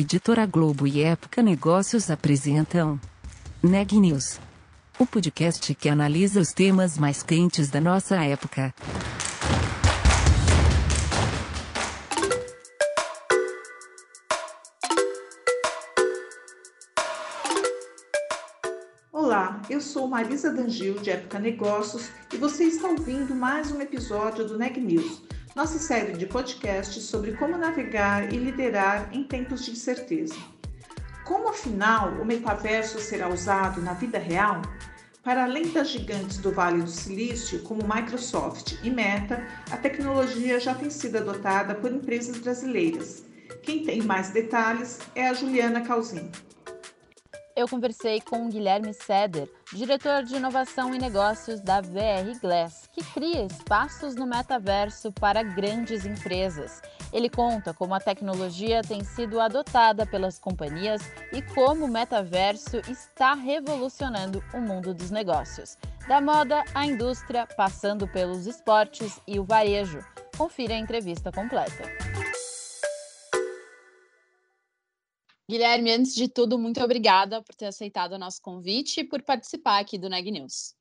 Editora Globo e Época Negócios apresentam Neg News, o podcast que analisa os temas mais quentes da nossa época. Olá, eu sou Marisa Dangil de Época Negócios e você está ouvindo mais um episódio do Neg News nossa série de podcasts sobre como navegar e liderar em tempos de incerteza. Como afinal o metaverso será usado na vida real? Para além das gigantes do Vale do Silício, como Microsoft e Meta, a tecnologia já tem sido adotada por empresas brasileiras. Quem tem mais detalhes é a Juliana Calzin eu conversei com o Guilherme Seder, diretor de inovação e negócios da VR Glass, que cria espaços no metaverso para grandes empresas. Ele conta como a tecnologia tem sido adotada pelas companhias e como o metaverso está revolucionando o mundo dos negócios, da moda à indústria, passando pelos esportes e o varejo. Confira a entrevista completa. Guilherme, antes de tudo, muito obrigada por ter aceitado o nosso convite e por participar aqui do Neg News.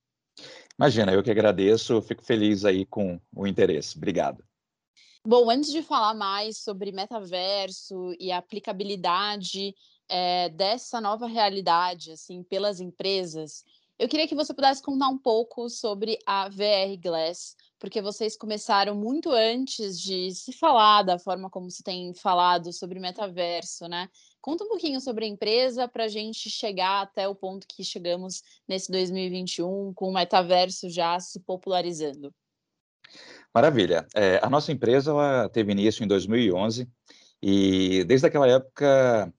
Imagina, eu que agradeço, fico feliz aí com o interesse. Obrigado. Bom, antes de falar mais sobre metaverso e a aplicabilidade é, dessa nova realidade, assim, pelas empresas, eu queria que você pudesse contar um pouco sobre a VR Glass, porque vocês começaram muito antes de se falar da forma como se tem falado sobre metaverso, né? Conta um pouquinho sobre a empresa para a gente chegar até o ponto que chegamos nesse 2021, com o metaverso já se popularizando. Maravilha. É, a nossa empresa teve início em 2011 e desde aquela época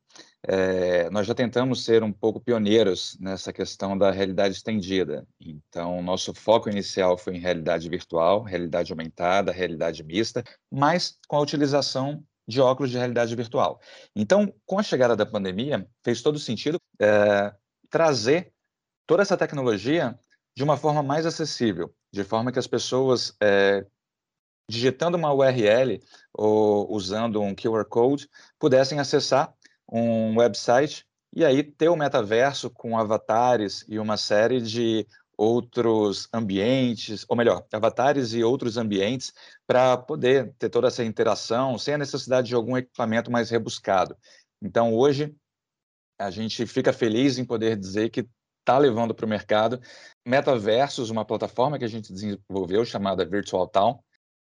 é, nós já tentamos ser um pouco pioneiros nessa questão da realidade estendida. Então, nosso foco inicial foi em realidade virtual, realidade aumentada, realidade mista, mas com a utilização de óculos de realidade virtual. Então, com a chegada da pandemia, fez todo sentido é, trazer toda essa tecnologia de uma forma mais acessível, de forma que as pessoas, é, digitando uma URL ou usando um QR Code, pudessem acessar um website e aí ter o metaverso com avatares e uma série de outros ambientes, ou melhor, avatares e outros ambientes para poder ter toda essa interação sem a necessidade de algum equipamento mais rebuscado. Então, hoje, a gente fica feliz em poder dizer que está levando para o mercado Metaversos, uma plataforma que a gente desenvolveu chamada Virtual Town,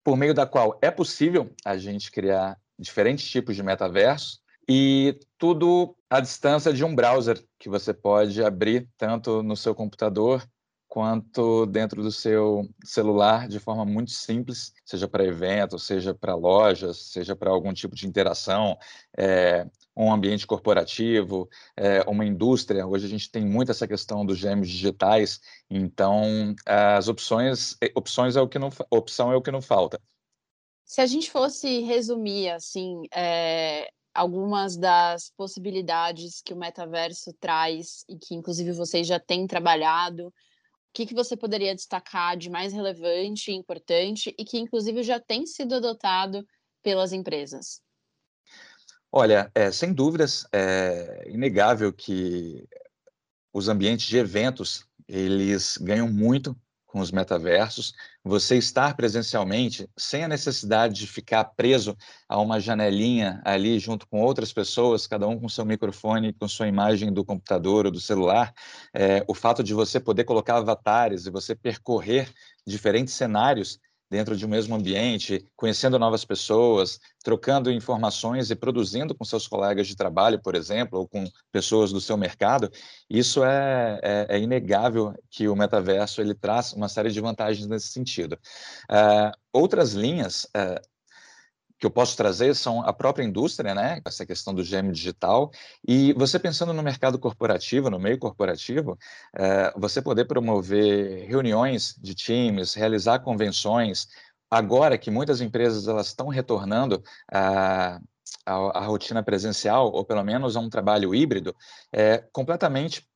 por meio da qual é possível a gente criar diferentes tipos de metaversos e tudo à distância de um browser que você pode abrir tanto no seu computador quanto dentro do seu celular de forma muito simples, seja para eventos, seja para lojas, seja para algum tipo de interação, é, um ambiente corporativo, é, uma indústria. Hoje a gente tem muito essa questão dos gêmeos digitais, então as opções, opções é o que não, opção é o que não falta. Se a gente fosse resumir assim, é, algumas das possibilidades que o metaverso traz e que inclusive vocês já têm trabalhado, que, que você poderia destacar de mais relevante e importante e que, inclusive, já tem sido adotado pelas empresas? Olha, é, sem dúvidas, é inegável que os ambientes de eventos eles ganham muito com os metaversos, você estar presencialmente sem a necessidade de ficar preso a uma janelinha ali junto com outras pessoas, cada um com seu microfone, com sua imagem do computador ou do celular, é, o fato de você poder colocar avatares e você percorrer diferentes cenários dentro de um mesmo ambiente, conhecendo novas pessoas, trocando informações e produzindo com seus colegas de trabalho, por exemplo, ou com pessoas do seu mercado, isso é, é, é inegável que o metaverso ele traz uma série de vantagens nesse sentido. Uh, outras linhas uh, que eu posso trazer são a própria indústria, né? Essa questão do gêmeo digital. E você pensando no mercado corporativo, no meio corporativo, é, você poder promover reuniões de times, realizar convenções. Agora que muitas empresas elas estão retornando a, a, a rotina presencial, ou pelo menos a um trabalho híbrido, é completamente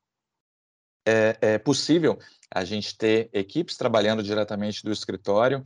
é, é possível a gente ter equipes trabalhando diretamente do escritório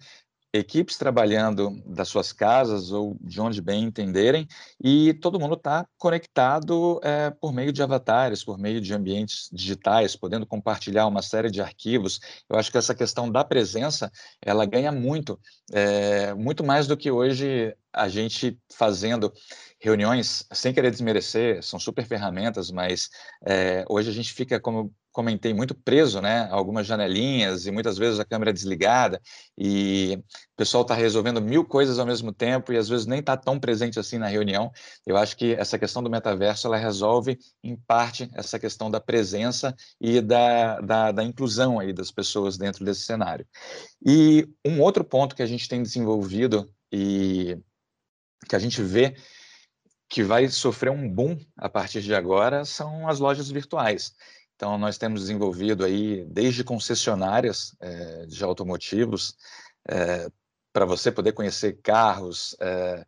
equipes trabalhando das suas casas ou de onde bem entenderem, e todo mundo está conectado é, por meio de avatares, por meio de ambientes digitais, podendo compartilhar uma série de arquivos. Eu acho que essa questão da presença, ela ganha muito, é, muito mais do que hoje a gente fazendo reuniões, sem querer desmerecer, são super ferramentas, mas é, hoje a gente fica, como comentei, muito preso, né? Algumas janelinhas e muitas vezes a câmera desligada e o pessoal está resolvendo mil coisas ao mesmo tempo e às vezes nem está tão presente assim na reunião. Eu acho que essa questão do metaverso ela resolve em parte essa questão da presença e da, da, da inclusão aí das pessoas dentro desse cenário. E um outro ponto que a gente tem desenvolvido e que a gente vê que vai sofrer um boom a partir de agora são as lojas virtuais. Então, nós temos desenvolvido aí, desde concessionárias é, de automotivos, é, para você poder conhecer carros, é,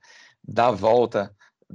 dar volta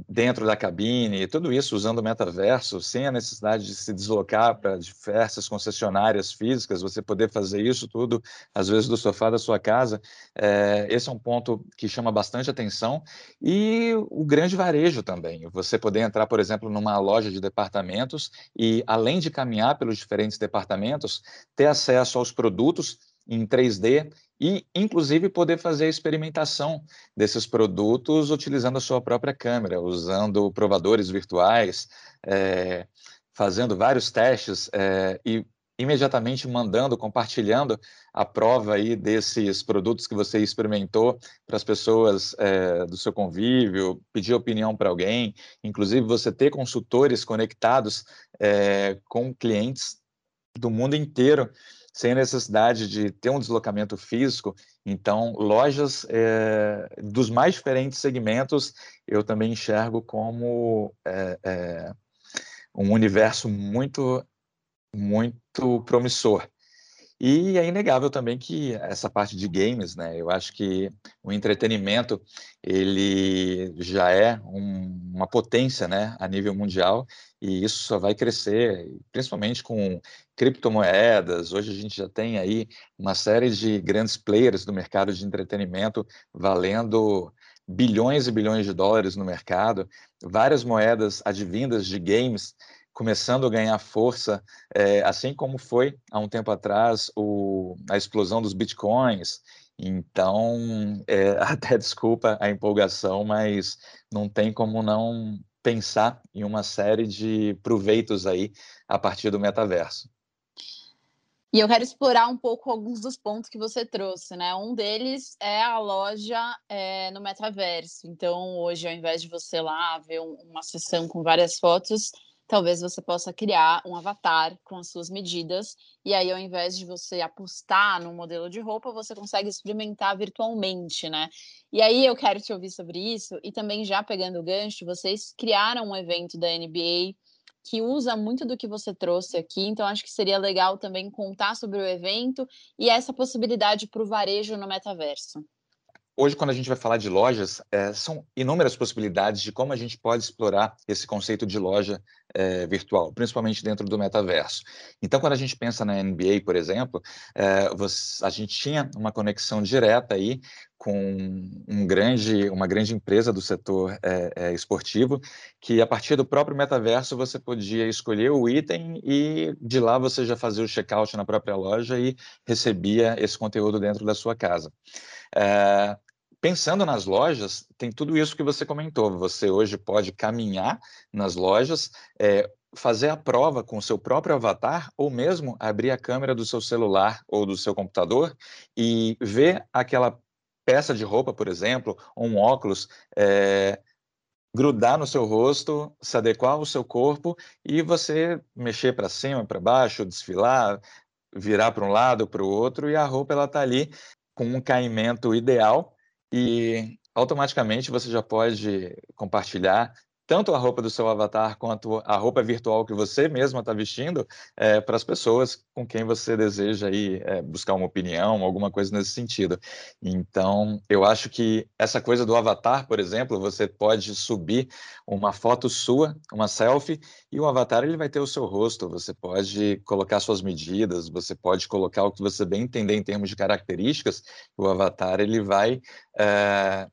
dentro da cabine, tudo isso usando o metaverso, sem a necessidade de se deslocar para diversas concessionárias físicas, você poder fazer isso tudo, às vezes, do sofá da sua casa. É, esse é um ponto que chama bastante atenção. E o grande varejo também. Você poder entrar, por exemplo, numa loja de departamentos e, além de caminhar pelos diferentes departamentos, ter acesso aos produtos em 3D e, inclusive, poder fazer a experimentação desses produtos utilizando a sua própria câmera, usando provadores virtuais, é, fazendo vários testes é, e imediatamente mandando, compartilhando a prova aí desses produtos que você experimentou para as pessoas é, do seu convívio, pedir opinião para alguém, inclusive você ter consultores conectados com clientes do mundo inteiro sem necessidade de ter um deslocamento físico. Então, lojas é, dos mais diferentes segmentos eu também enxergo como é, é, um universo muito, muito promissor. E é inegável também que essa parte de games, né? Eu acho que o entretenimento ele já é um, uma potência, né, a nível mundial, e isso só vai crescer, principalmente com criptomoedas. Hoje a gente já tem aí uma série de grandes players do mercado de entretenimento valendo bilhões e bilhões de dólares no mercado, várias moedas advindas de games começando a ganhar força, é, assim como foi há um tempo atrás o, a explosão dos bitcoins. Então, é, até desculpa a empolgação, mas não tem como não pensar em uma série de proveitos aí a partir do metaverso. E eu quero explorar um pouco alguns dos pontos que você trouxe, né? Um deles é a loja é, no metaverso. Então, hoje, ao invés de você lá ver uma sessão com várias fotos, talvez você possa criar um avatar com as suas medidas, e aí ao invés de você apostar no modelo de roupa, você consegue experimentar virtualmente, né? E aí eu quero te ouvir sobre isso, e também já pegando o gancho, vocês criaram um evento da NBA que usa muito do que você trouxe aqui, então acho que seria legal também contar sobre o evento e essa possibilidade para o varejo no metaverso. Hoje, quando a gente vai falar de lojas, é, são inúmeras possibilidades de como a gente pode explorar esse conceito de loja é, virtual, principalmente dentro do metaverso. Então, quando a gente pensa na NBA, por exemplo, é, você, a gente tinha uma conexão direta aí com um grande, uma grande empresa do setor esportivo, que a partir do próprio metaverso você podia escolher o item e de lá você já fazia o checkout na própria loja e recebia esse conteúdo dentro da sua casa. É, pensando nas lojas, tem tudo isso que você comentou. Você hoje pode caminhar nas lojas, é, fazer a prova com o seu próprio avatar, ou mesmo abrir a câmera do seu celular ou do seu computador e ver aquela peça de roupa, por exemplo, ou um óculos. É, grudar no seu rosto, se adequar ao seu corpo e você mexer para cima, para baixo, desfilar, virar para um lado, para o outro e a roupa ela está ali com um caimento ideal e automaticamente você já pode compartilhar tanto a roupa do seu avatar quanto a roupa virtual que você mesma está vestindo é, para as pessoas com quem você deseja aí, é, buscar uma opinião, alguma coisa nesse sentido. Então, eu acho que essa coisa do avatar, por exemplo, você pode subir uma foto sua, uma selfie, e o avatar ele vai ter o seu rosto, você pode colocar suas medidas, você pode colocar o que você bem entender em termos de características, o avatar ele vai é,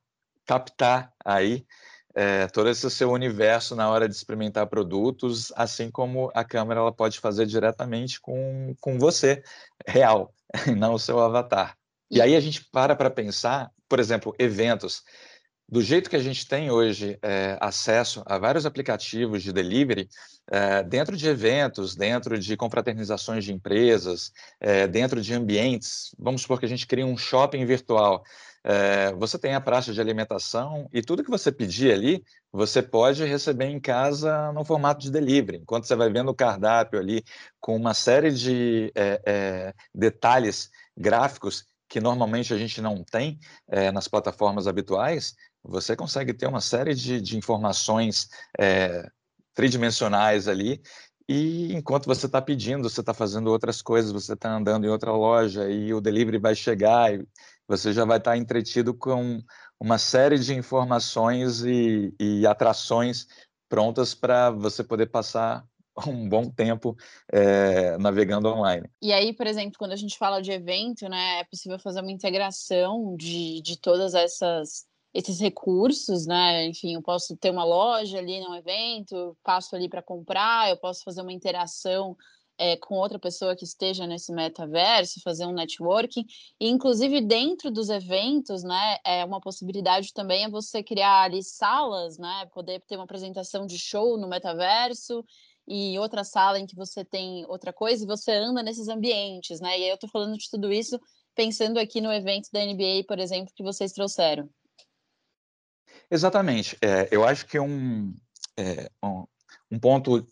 captar aí é, todo esse seu universo na hora de experimentar produtos, assim como a câmera ela pode fazer diretamente com, com você, real, não o seu avatar. E aí a gente para para pensar, por exemplo, eventos. Do jeito que a gente tem hoje é, acesso a vários aplicativos de delivery, é, dentro de eventos, dentro de confraternizações de empresas, é, dentro de ambientes, vamos supor que a gente cria um shopping virtual. É, você tem a praça de alimentação e tudo que você pedir ali, você pode receber em casa no formato de delivery. Enquanto você vai vendo o cardápio ali com uma série de é, é, detalhes gráficos que normalmente a gente não tem nas plataformas habituais, você consegue ter uma série de, de informações tridimensionais ali e enquanto você está pedindo, você está fazendo outras coisas, você está andando em outra loja e o delivery vai chegar e você já vai estar entretido com uma série de informações e, e atrações prontas para você poder passar um bom tempo é, navegando online. E aí, por exemplo, quando a gente fala de evento, né, é possível fazer uma integração de, de todas essas esses recursos, né? Enfim, eu posso ter uma loja ali num evento, passo ali para comprar, eu posso fazer uma interação é, com outra pessoa que esteja nesse metaverso, fazer um networking, e inclusive dentro dos eventos, né, é uma possibilidade também é você criar ali salas, né, poder ter uma apresentação de show no metaverso e outra sala em que você tem outra coisa e você anda nesses ambientes, né? E aí eu tô falando de tudo isso pensando aqui no evento da NBA, por exemplo, que vocês trouxeram. Exatamente. É, eu acho que um, é, um, um ponto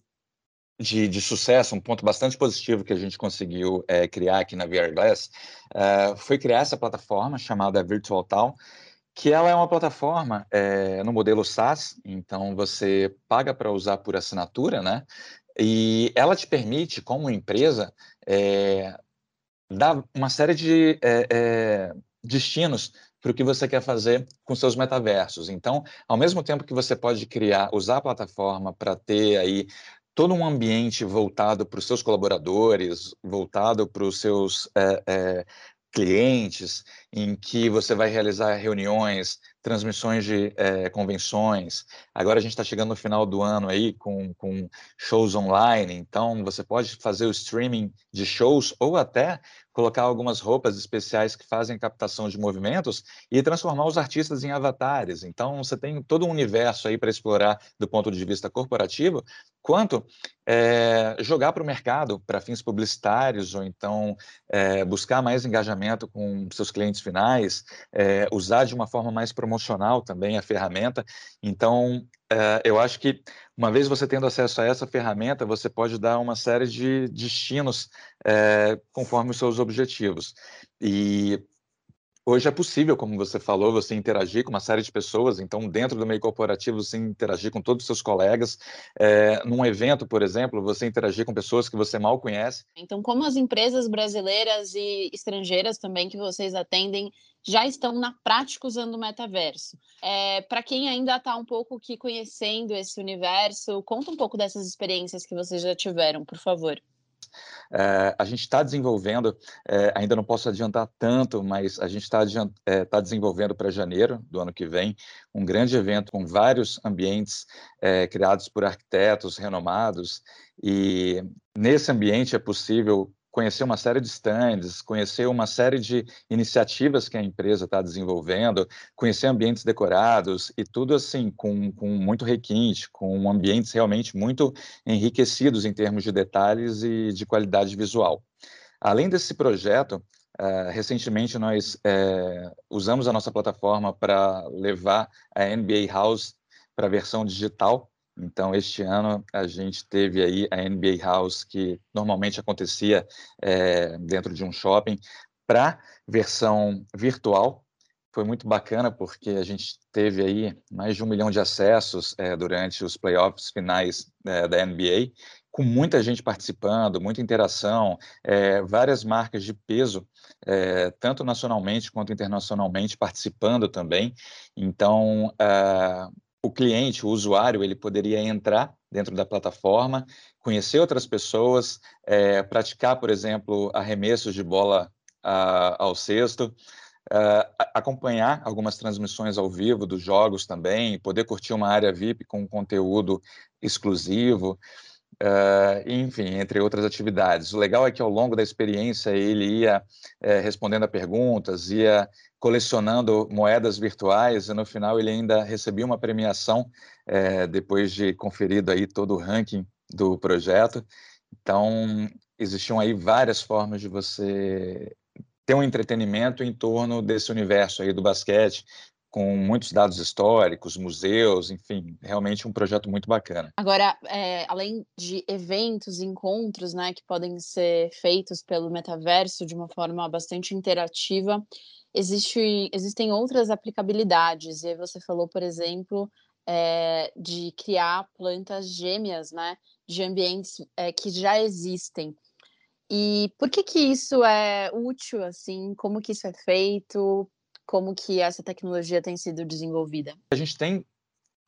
de, de, sucesso, um ponto bastante positivo que a gente conseguiu é, criar aqui na VR Glass, é, foi criar essa plataforma chamada Virtual Town, que ela é uma plataforma é, no modelo SaaS, então você paga para usar por assinatura, né? E ela te permite, como empresa, é, dar uma série de é, destinos para o que você quer fazer com seus metaversos. Então, ao mesmo tempo que você pode criar, usar a plataforma para ter aí todo um ambiente voltado para os seus colaboradores, voltado para os seus é, é, clientes, em que você vai realizar reuniões, transmissões de é, convenções. Agora a gente está chegando no final do ano aí com, com shows online, então você pode fazer o streaming de shows ou até colocar algumas roupas especiais que fazem captação de movimentos e transformar os artistas em avatares. Então, você tem todo um universo aí para explorar do ponto de vista corporativo, quanto é, jogar para o mercado para fins publicitários ou então é, buscar mais engajamento com seus clientes finais, é, usar de uma forma mais promocional também a ferramenta. Então, é, eu acho que uma vez você tendo acesso a essa ferramenta, você pode dar uma série de destinos é, conforme os seus objetivos. E Hoje é possível, como você falou, você interagir com uma série de pessoas. Então, dentro do meio corporativo, você interagir com todos os seus colegas. É, num evento, por exemplo, você interagir com pessoas que você mal conhece. Então, como as empresas brasileiras e estrangeiras também que vocês atendem já estão na prática usando o metaverso. É, Para quem ainda está um pouco aqui conhecendo esse universo, conta um pouco dessas experiências que vocês já tiveram, por favor. É, a gente está desenvolvendo, é, ainda não posso adiantar tanto, mas a gente está é, tá desenvolvendo para janeiro do ano que vem um grande evento com vários ambientes criados por arquitetos renomados. E nesse ambiente é possível conhecer uma série de stands, conhecer uma série de iniciativas que a empresa está desenvolvendo, conhecer ambientes decorados e tudo assim com, com muito requinte, com ambientes realmente muito enriquecidos em termos de detalhes e de qualidade visual. Além desse projeto, Uh, recentemente nós uh, usamos a nossa plataforma para levar a NBA House para a versão digital então, este ano a gente teve aí a NBA House, que normalmente acontecia é, dentro de um shopping, para versão virtual. foi muito bacana porque a gente teve aí mais de um milhão de acessos é, durante os playoffs finais é, da NBA, com muita gente participando, muita interação, várias marcas de peso, é, tanto nacionalmente quanto internacionalmente, participando também. Então, uh, o cliente, o usuário, ele poderia entrar dentro da plataforma, conhecer outras pessoas, é, praticar, por exemplo, arremessos de bola a, ao cesto, Uh, acompanhar algumas transmissões ao vivo dos jogos também, poder curtir uma área VIP com conteúdo exclusivo, uh, enfim, entre outras atividades. O legal é que ao longo da experiência ele ia uh, respondendo a perguntas, ia colecionando moedas virtuais e no final ele ainda recebia uma premiação eh, depois de conferido aí todo o ranking do projeto. Então existiam aí várias formas de você ter um entretenimento em torno desse universo aí do basquete, com muitos dados históricos, museus, enfim, realmente um projeto muito bacana. Agora, é, além de eventos, encontros, né, que podem ser feitos pelo metaverso de uma forma bastante interativa, existe, existem outras aplicabilidades. E aí você falou, por exemplo, é, de criar plantas gêmeas, né, de ambientes é, que já existem. E por que que isso é útil, assim? Como que isso é feito? Como que essa tecnologia tem sido desenvolvida? A gente tem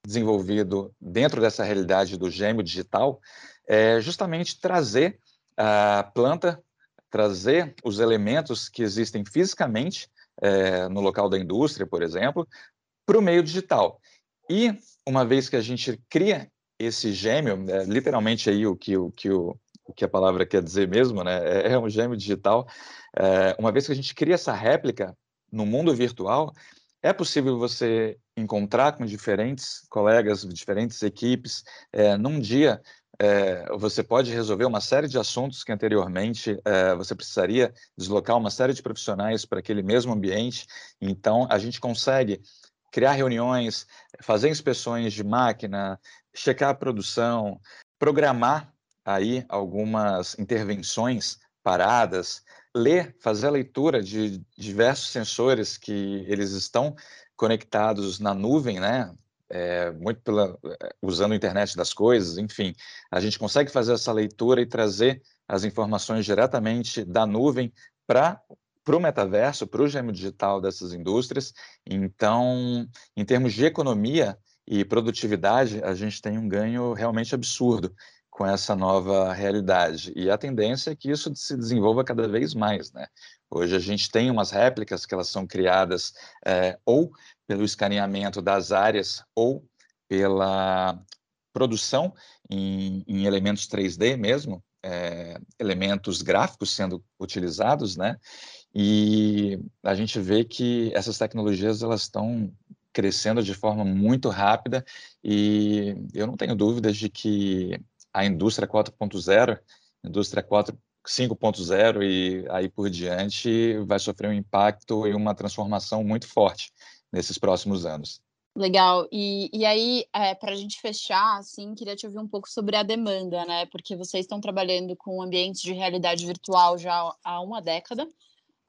desenvolvido dentro dessa realidade do gêmeo digital é justamente trazer a planta, trazer os elementos que existem fisicamente é, no local da indústria, por exemplo, para o meio digital. E uma vez que a gente cria esse gêmeo, é, literalmente aí o que o, que o o que a palavra quer dizer mesmo, né? É, é um gêmeo digital. É, uma vez que a gente cria essa réplica no mundo virtual, é possível você encontrar com diferentes colegas, diferentes equipes. É, num dia, é, você pode resolver uma série de assuntos que anteriormente é, você precisaria deslocar uma série de profissionais para aquele mesmo ambiente. Então, a gente consegue criar reuniões, fazer inspeções de máquina, checar a produção, programar aí algumas intervenções paradas, ler, fazer a leitura de diversos sensores que eles estão conectados na nuvem, né? É, muito pela, é, usando a internet das coisas, enfim, a gente consegue fazer essa leitura e trazer as informações diretamente da nuvem para para o metaverso, para o gêmeo digital dessas indústrias. Então, em termos de economia e produtividade, a gente tem um ganho realmente absurdo com essa nova realidade. E a tendência é que isso se desenvolva cada vez mais, né? Hoje a gente tem umas réplicas que elas são criadas é, ou pelo escaneamento das áreas ou pela produção em, em elementos 3D mesmo, é, elementos gráficos sendo utilizados, né? E a gente vê que essas tecnologias elas estão crescendo de forma muito rápida e eu não tenho dúvidas de que a indústria 4.0, indústria 5.0 e aí por diante vai sofrer um impacto e uma transformação muito forte nesses próximos anos. Legal. E, e aí, é, para a gente fechar, assim, queria te ouvir um pouco sobre a demanda, né? Porque vocês estão trabalhando com ambientes de realidade virtual já há uma década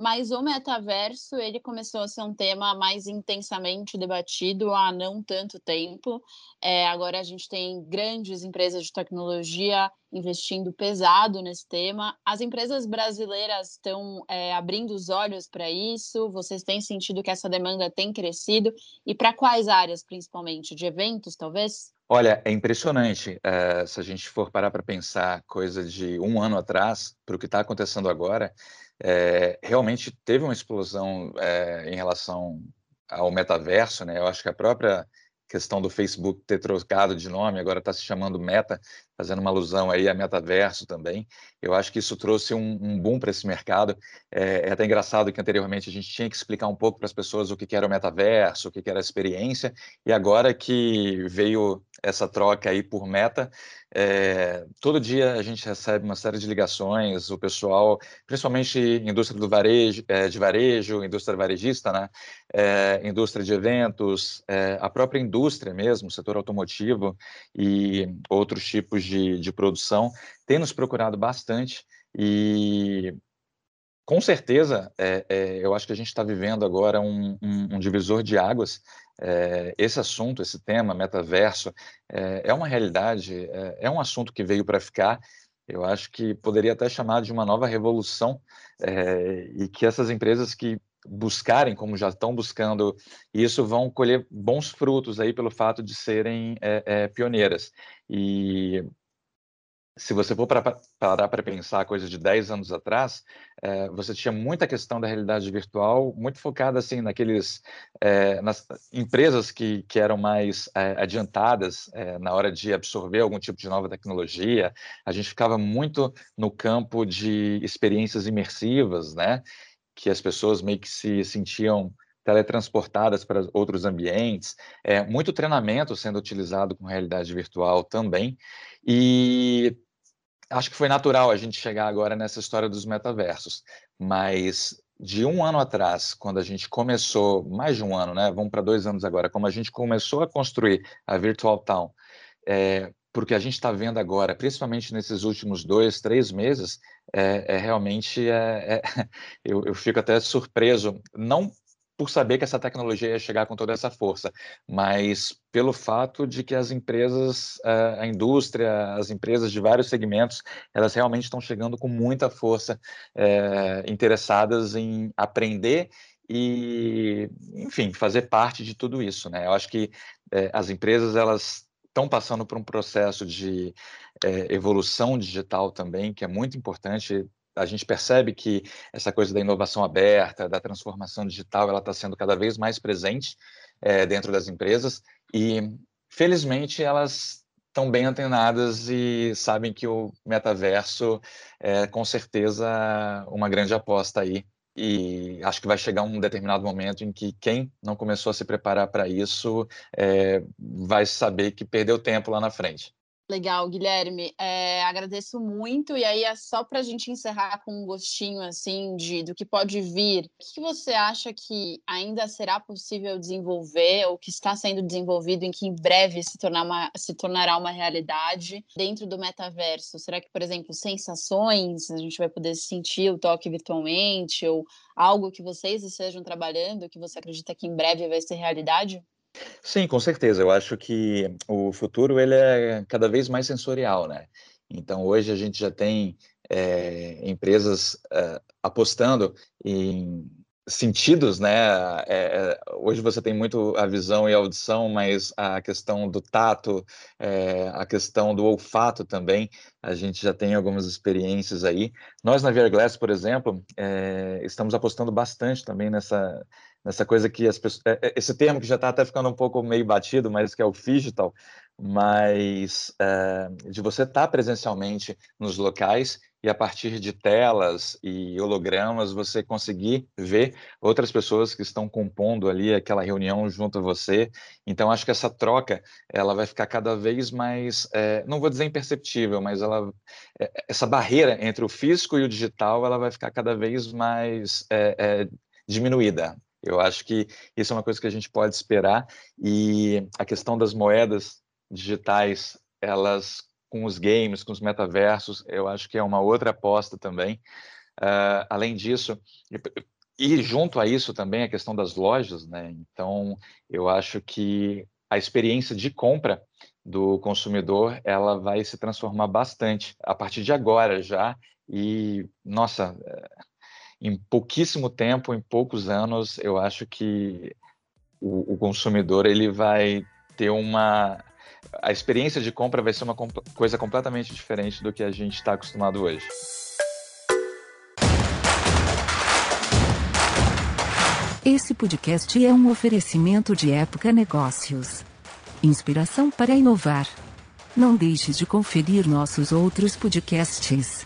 mas o metaverso ele começou a ser um tema mais intensamente debatido há não tanto tempo. É, agora a gente tem grandes empresas de tecnologia investindo pesado nesse tema. As empresas brasileiras estão é, abrindo os olhos para isso. Vocês têm sentido que essa demanda tem crescido e para quais áreas, principalmente de eventos, talvez? Olha, é impressionante. É, se a gente for parar para pensar coisa de um ano atrás para o que está acontecendo agora, é, realmente teve uma explosão é, em relação ao metaverso, né? Eu acho que a própria questão do Facebook ter trocado de nome, agora está se chamando Meta, fazendo uma alusão aí a metaverso também. Eu acho que isso trouxe um, um boom para esse mercado. É, é, até engraçado que anteriormente a gente tinha que explicar um pouco para as pessoas o que, que era o metaverso, o que, que era a experiência, e agora que veio essa troca aí por meta, é, todo dia a gente recebe uma série de ligações, o pessoal, principalmente indústria do varejo, é, de varejo, indústria varejista, né? É, indústria de eventos, a própria indústria mesmo, setor automotivo e outros tipos de, de produção, tem nos procurado bastante e com certeza, é, é, eu acho que a gente está vivendo agora um, um, um divisor de águas. É, esse assunto, esse tema, metaverso, é, é uma realidade, é, é, um assunto que veio para ficar. Eu acho que poderia até chamar de uma nova revolução é, e que essas empresas que buscarem, como já estão buscando isso, vão colher bons frutos aí pelo fato de serem pioneiras. E se você for para, parar para pensar coisas de 10 anos atrás, é, você tinha muita questão da realidade virtual, muito focada assim naqueles é, nas empresas que, que eram mais é, adiantadas na hora de absorver algum tipo de nova tecnologia. A gente ficava muito no campo de experiências imersivas, né? Que as pessoas meio que se sentiam teletransportadas para outros ambientes, é, muito treinamento sendo utilizado com realidade virtual também, e acho que foi natural a gente chegar agora nessa história dos metaversos, mas de um ano atrás, quando a gente começou, mais de um ano, né? Vamos para dois anos agora, como a gente começou a construir a Virtual Town, é, porque a gente está vendo agora, principalmente nesses últimos dois, três meses, é, é realmente é, é eu, eu, fico até surpreso, não por saber que essa tecnologia ia chegar com toda essa força, mas pelo fato de que as empresas, eh, a indústria, as empresas de vários segmentos, elas realmente estão chegando com muita força, é, interessadas em aprender e, enfim, fazer parte de tudo isso, né? Eu acho que é, as empresas elas estão passando por um processo de é, evolução digital também, que é muito importante a gente percebe que essa coisa da inovação aberta, da transformação digital, ela está sendo cada vez mais presente é, dentro das empresas e, felizmente, elas estão bem antenadas e sabem que o metaverso é, com certeza, uma grande aposta aí. E acho que vai chegar um determinado momento em que quem não começou a se preparar para isso é, vai saber que perdeu tempo lá na frente. Legal, Guilherme. É, agradeço muito. E aí, é só para a gente encerrar com um gostinho assim de do que pode vir. O que você acha que ainda será possível desenvolver ou que está sendo desenvolvido em que em breve se, tornar uma, se tornará uma realidade dentro do metaverso? Será que, por exemplo, sensações a gente vai poder sentir o toque virtualmente ou algo que vocês estejam trabalhando que você acredita que em breve vai ser realidade? Sim, com certeza. Eu acho que o futuro ele é cada vez mais sensorial, né? Então, hoje a gente já tem é, empresas é, apostando em sentidos, né? É, hoje você tem muito a visão e a audição, mas a questão do tato, a questão do olfato também, a gente já tem algumas experiências aí. Nós na Verglass, por exemplo, estamos apostando bastante também nessa nessa coisa que as pessoas, é, é, esse termo que já está até ficando um pouco meio batido, mas que é o digital, mas é, de você estar tá presencialmente nos locais e a partir de telas e hologramas você conseguir ver outras pessoas que estão compondo ali aquela reunião junto a você. Então acho que essa troca ela vai ficar cada vez mais, é, não vou dizer imperceptível, mas ela, é, essa barreira entre o físico e o digital ela vai ficar cada vez mais diminuída. Eu acho que isso é uma coisa que a gente pode esperar e a questão das moedas digitais, elas com os games, com os metaversos, eu acho que é uma outra aposta também. Uh, além disso, e junto a isso também a questão das lojas, né? Então, eu acho que a experiência de compra do consumidor ela vai se transformar bastante a partir de agora já e nossa em pouquíssimo tempo, em poucos anos, eu acho que o, o consumidor ele vai ter uma a experiência de compra vai ser uma coisa completamente diferente do que a gente está acostumado hoje. Esse podcast é um oferecimento de Época Negócios. Inspiração para inovar. Não deixe de conferir nossos outros podcasts.